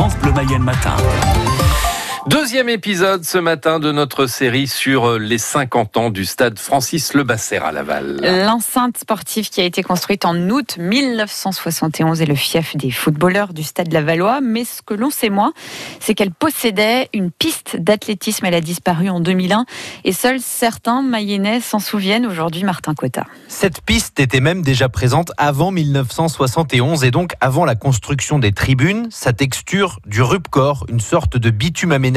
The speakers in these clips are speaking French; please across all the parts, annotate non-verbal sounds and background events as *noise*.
France Bleu Mayenne Matin. Deuxième épisode ce matin de notre série sur les 50 ans du stade Francis Lebasser à Laval. L'enceinte sportive qui a été construite en août 1971 est le fief des footballeurs du stade Lavallois. Mais ce que l'on sait moins, c'est qu'elle possédait une piste d'athlétisme. Elle a disparu en 2001 et seuls certains Mayennais s'en souviennent aujourd'hui, Martin Cotta. Cette piste était même déjà présente avant 1971 et donc avant la construction des tribunes. Sa texture du rupcor, une sorte de bitume aménagé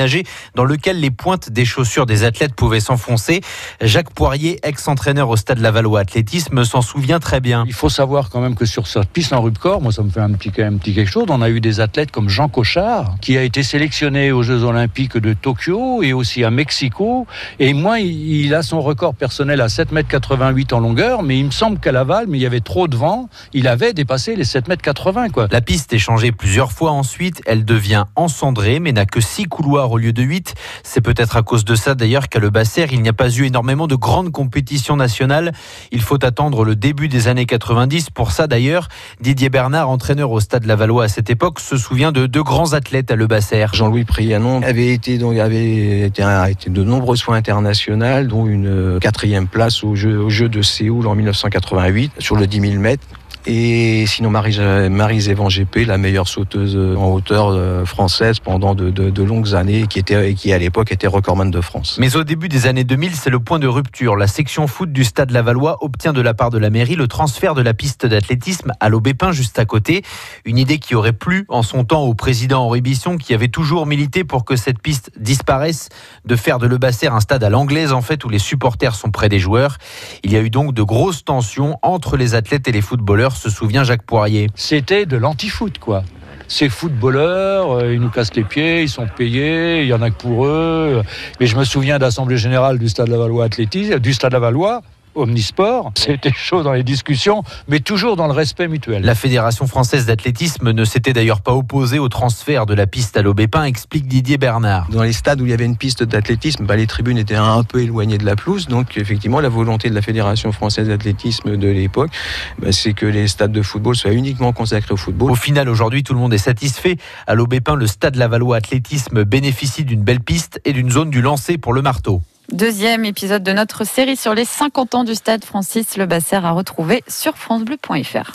dans lequel les pointes des chaussures des athlètes pouvaient s'enfoncer. Jacques Poirier, ex-entraîneur au Stade Lavallois Athlétisme, s'en souvient très bien. Il faut savoir quand même que sur cette piste en rupcor, moi ça me fait un petit, un petit quelque chose, on a eu des athlètes comme Jean Cochard, qui a été sélectionné aux Jeux Olympiques de Tokyo et aussi à Mexico. Et moi, il a son record personnel à 7,88 m en longueur, mais il me semble qu'à Laval, mais il y avait trop de vent, il avait dépassé les 7,80 m. Quoi. La piste est changée plusieurs fois ensuite, elle devient encendrée, mais n'a que 6 couloirs au lieu de 8. C'est peut-être à cause de ça d'ailleurs qu'à Le Basser, il n'y a pas eu énormément de grandes compétitions nationales. Il faut attendre le début des années 90. Pour ça d'ailleurs, Didier Bernard, entraîneur au Stade Lavallois à cette époque, se souvient de deux grands athlètes à Le Basser. Jean-Louis Prianon avait été donc avait été, de nombreux soins internationaux, dont une quatrième place au jeu, au jeu de Séoul en 1988 sur le 10 000 mètres. Et sinon, Marie, Marie Zévan GP, la meilleure sauteuse en hauteur euh, française pendant de longues années, qui, était, qui à l'époque était recordman de France. Mais au début des années 2000, c'est le point de rupture. La section foot du Stade Lavallois obtient de la part de la mairie le transfert de la piste d'athlétisme à l'Aubépin juste à côté. Une idée qui aurait plu en son temps au président Henri Bisson, qui avait toujours milité pour que cette piste disparaisse, de faire de Le Basser un stade à l'anglaise, en fait, où les supporters sont près des joueurs. Il y a eu donc de grosses tensions entre les athlètes et les footballeurs se souvient Jacques Poirier. C'était de l'anti-foot, quoi ces footballeurs, euh, ils nous cassent les pieds, ils sont payés, il y en a que pour eux. Mais je me souviens d'Assemblée Générale du Stade Lavallois Athlétisme, du Stade Lavallois, omnisport. *laughs* C'était chaud dans les discussions, mais toujours dans le respect mutuel. La Fédération française d'athlétisme ne s'était d'ailleurs pas opposée au transfert de la piste à l'Aubépin, explique Didier Bernard. Dans les stades où il y avait une piste d'athlétisme, bah, les tribunes étaient un peu éloignées de la pelouse. Donc effectivement, la volonté de la Fédération française d'athlétisme de l'époque, bah, c'est que les stades de football soient uniquement consacrés au football. Au final, aujourd'hui, tout le monde est satisfait. À l'Aubépin, le stade Lavallois Athlétisme bénéficie d'une belle piste et d'une zone du lancer pour le marteau. Deuxième épisode de notre série sur les 50 ans du stade Francis Le Basser à retrouver sur francebleu.fr.